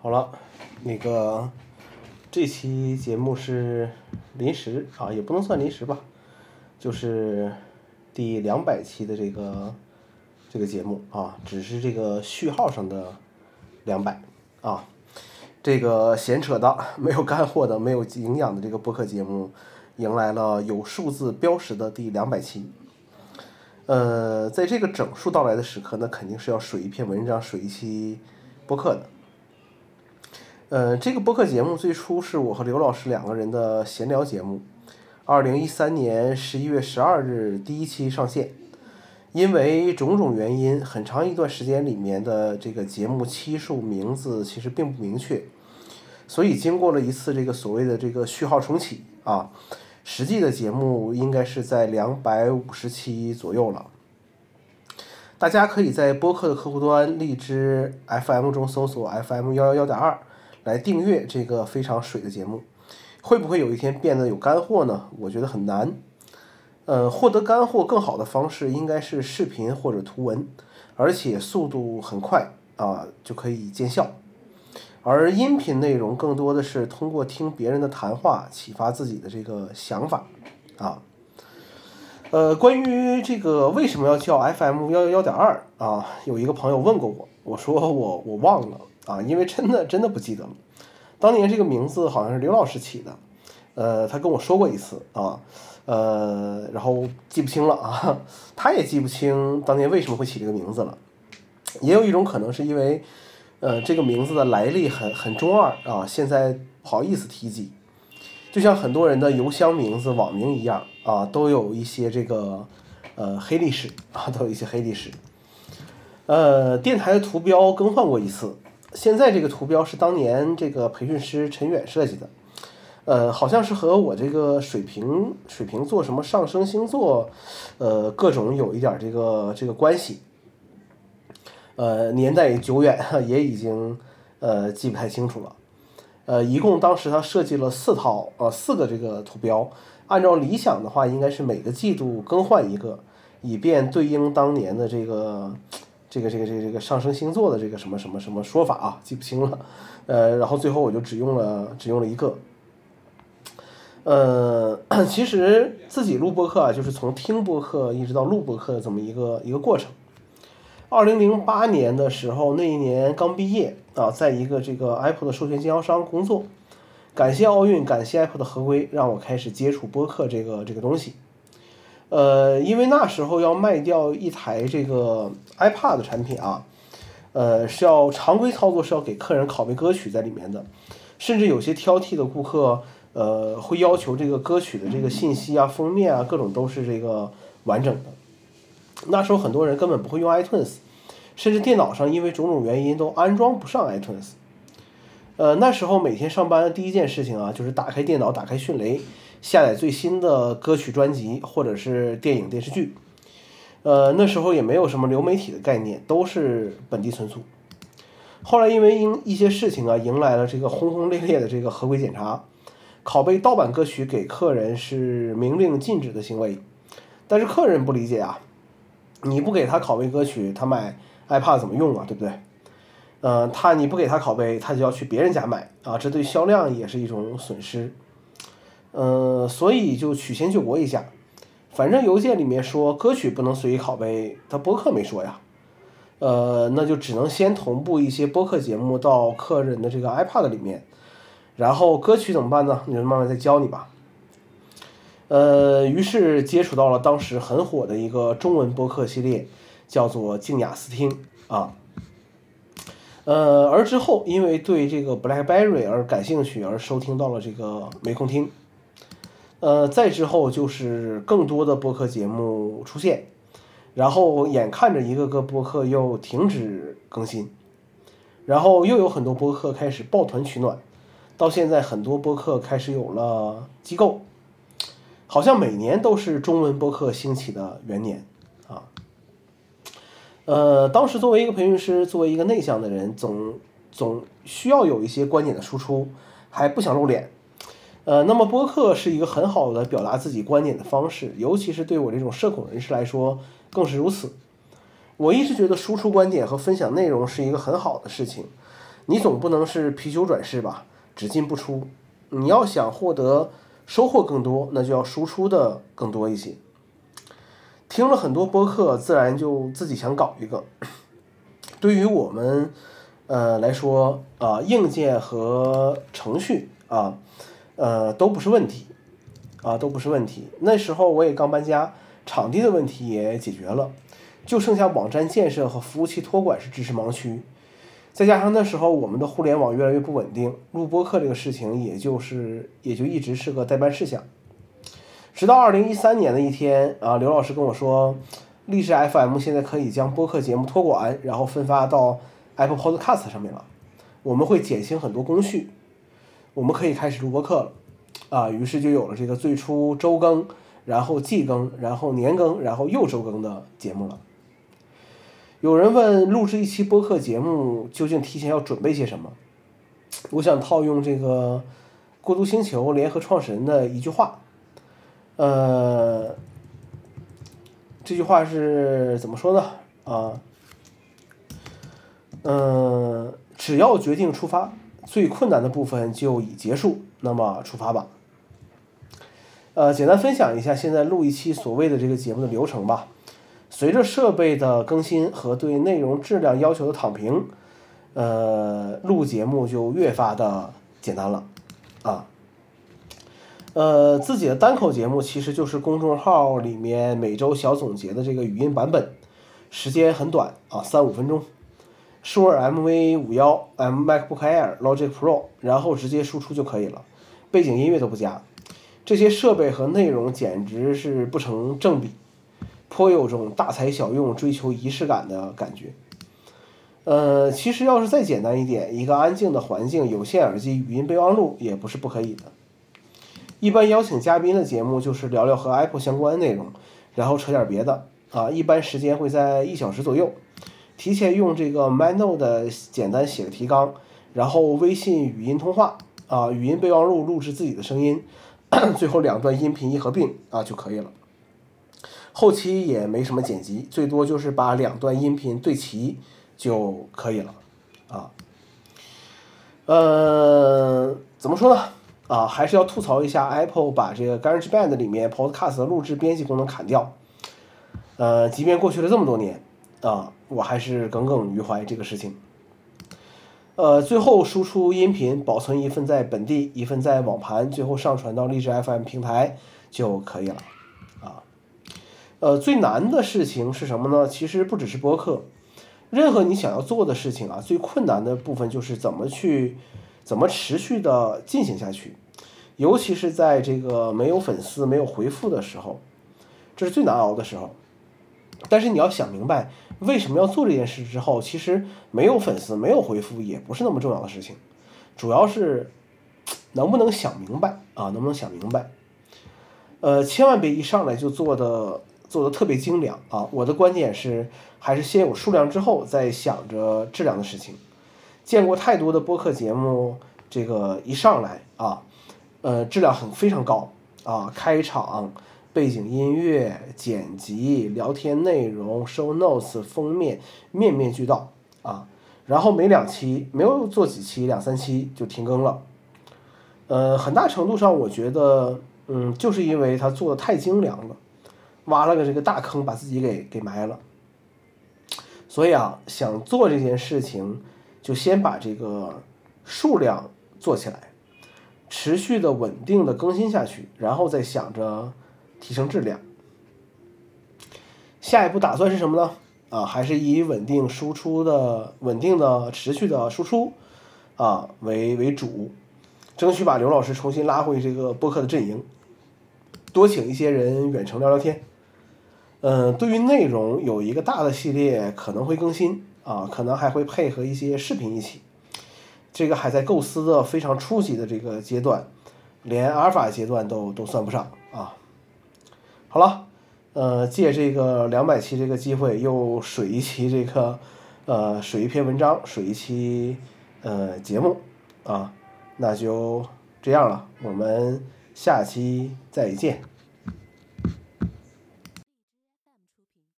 好了，那个这期节目是临时啊，也不能算临时吧，就是第两百期的这个这个节目啊，只是这个序号上的两百啊。这个闲扯的、没有干货的、没有营养的这个播客节目，迎来了有数字标识的第两百期。呃，在这个整数到来的时刻，那肯定是要水一篇文章、水一期播客的。呃，这个播客节目最初是我和刘老师两个人的闲聊节目，二零一三年十一月十二日第一期上线。因为种种原因，很长一段时间里面的这个节目期数名字其实并不明确，所以经过了一次这个所谓的这个序号重启啊，实际的节目应该是在两百五十期左右了。大家可以在播客的客户端荔枝 FM 中搜索 FM 幺幺幺点二来订阅这个非常水的节目。会不会有一天变得有干货呢？我觉得很难。呃，获得干货更好的方式应该是视频或者图文，而且速度很快啊，就可以见效。而音频内容更多的是通过听别人的谈话启发自己的这个想法啊。呃，关于这个为什么要叫 FM 幺幺幺点二啊，有一个朋友问过我，我说我我忘了啊，因为真的真的不记得了。当年这个名字好像是刘老师起的，呃，他跟我说过一次啊。呃，然后记不清了啊，他也记不清当年为什么会起这个名字了。也有一种可能是因为，呃，这个名字的来历很很中二啊，现在不好意思提及。就像很多人的邮箱名字、网名一样啊，都有一些这个呃黑历史啊，都有一些黑历史。呃，电台的图标更换过一次，现在这个图标是当年这个培训师陈远设计的。呃，好像是和我这个水瓶水瓶座什么上升星座，呃，各种有一点这个这个关系。呃，年代久远，也已经呃记不太清楚了。呃，一共当时他设计了四套呃四个这个图标，按照理想的话，应该是每个季度更换一个，以便对应当年的这个这个这个这个这个上升星座的这个什么什么什么说法啊，记不清了。呃，然后最后我就只用了只用了一个。呃，其实自己录播客啊，就是从听播客一直到录播客的这么一个一个过程。二零零八年的时候，那一年刚毕业啊，在一个这个 Apple 的授权经销商工作。感谢奥运，感谢 Apple 的合规，让我开始接触播客这个这个东西。呃，因为那时候要卖掉一台这个 iPad 的产品啊，呃，是要常规操作是要给客人拷贝歌曲在里面的，甚至有些挑剔的顾客。呃，会要求这个歌曲的这个信息啊、封面啊，各种都是这个完整的。那时候很多人根本不会用 iTunes，甚至电脑上因为种种原因都安装不上 iTunes。呃，那时候每天上班的第一件事情啊，就是打开电脑，打开迅雷，下载最新的歌曲专辑或者是电影电视剧。呃，那时候也没有什么流媒体的概念，都是本地存储。后来因为因一些事情啊，迎来了这个轰轰烈烈的这个合规检查。拷贝盗版歌曲给客人是明令禁止的行为，但是客人不理解啊，你不给他拷贝歌曲，他买 iPad 怎么用啊？对不对？嗯，他你不给他拷贝，他就要去别人家买啊，这对销量也是一种损失。嗯，所以就曲线救国一下，反正邮件里面说歌曲不能随意拷贝，他播客没说呀，呃，那就只能先同步一些播客节目到客人的这个 iPad 里面。然后歌曲怎么办呢？你就慢慢再教你吧。呃，于是接触到了当时很火的一个中文播客系列，叫做静雅思听啊。呃，而之后因为对这个 BlackBerry 而感兴趣，而收听到了这个没空听。呃，再之后就是更多的播客节目出现，然后眼看着一个个播客又停止更新，然后又有很多播客开始抱团取暖。到现在，很多播客开始有了机构，好像每年都是中文播客兴起的元年啊。呃，当时作为一个培训师，作为一个内向的人，总总需要有一些观点的输出，还不想露脸。呃，那么播客是一个很好的表达自己观点的方式，尤其是对我这种社恐人士来说更是如此。我一直觉得输出观点和分享内容是一个很好的事情。你总不能是啤酒转世吧，只进不出。你要想获得收获更多，那就要输出的更多一些。听了很多播客，自然就自己想搞一个。对于我们呃来说啊，硬件和程序啊，呃都不是问题啊，都不是问题。那时候我也刚搬家，场地的问题也解决了。就剩下网站建设和服务器托管是知识盲区，再加上那时候我们的互联网越来越不稳定，录播客这个事情也就是也就一直是个待办事项。直到二零一三年的一天啊，刘老师跟我说，励志 FM 现在可以将播客节目托管，然后分发到 Apple Podcast 上面了，我们会减轻很多工序，我们可以开始录播课了啊，于是就有了这个最初周更，然后季更，然后年更，然后又周更的节目了。有人问录制一期播客节目究竟提前要准备些什么？我想套用这个过渡星球联合创始人的一句话，呃，这句话是怎么说呢？啊，嗯，只要决定出发，最困难的部分就已结束，那么出发吧。呃，简单分享一下现在录一期所谓的这个节目的流程吧。随着设备的更新和对内容质量要求的躺平，呃，录节目就越发的简单了，啊，呃，自己的单口节目其实就是公众号里面每周小总结的这个语音版本，时间很短啊，三五分钟，舒尔 MV 五幺 M MacBook Air Logic Pro，然后直接输出就可以了，背景音乐都不加，这些设备和内容简直是不成正比。颇有种大材小用、追求仪式感的感觉。呃，其实要是再简单一点，一个安静的环境、有线耳机、语音备忘录也不是不可以的。一般邀请嘉宾的节目就是聊聊和 Apple 相关内容，然后扯点别的啊。一般时间会在一小时左右。提前用这个 MyNote 简单写个提纲，然后微信语音通话啊，语音备忘录录制自己的声音，最后两段音频一合并啊就可以了。后期也没什么剪辑，最多就是把两段音频对齐就可以了，啊，呃，怎么说呢？啊，还是要吐槽一下 Apple 把这个 GarageBand 里面 Podcast 的录制编辑功能砍掉。呃，即便过去了这么多年，啊，我还是耿耿于怀这个事情。呃，最后输出音频，保存一份在本地，一份在网盘，最后上传到荔枝 FM 平台就可以了。啊呃，最难的事情是什么呢？其实不只是播客，任何你想要做的事情啊，最困难的部分就是怎么去，怎么持续的进行下去，尤其是在这个没有粉丝、没有回复的时候，这是最难熬的时候。但是你要想明白，为什么要做这件事之后，其实没有粉丝、没有回复也不是那么重要的事情，主要是 能不能想明白啊？能不能想明白？呃，千万别一上来就做的。做的特别精良啊！我的观点是，还是先有数量之后再想着质量的事情。见过太多的播客节目，这个一上来啊，呃，质量很非常高啊，开场、背景音乐、剪辑、聊天内容、show notes、封面，面面俱到啊。然后没两期，没有做几期，两三期就停更了。呃，很大程度上，我觉得，嗯，就是因为他做的太精良了。挖了个这个大坑，把自己给给埋了。所以啊，想做这件事情，就先把这个数量做起来，持续的稳定的更新下去，然后再想着提升质量。下一步打算是什么呢？啊，还是以稳定输出的、稳定的、持续的输出啊为为主，争取把刘老师重新拉回这个播客的阵营，多请一些人远程聊聊天。嗯，对于内容有一个大的系列可能会更新啊，可能还会配合一些视频一起。这个还在构思的非常初级的这个阶段，连阿尔法阶段都都算不上啊。好了，呃，借这个两百期这个机会，又水一期这个，呃，水一篇文章，水一期呃节目啊，那就这样了，我们下期再见。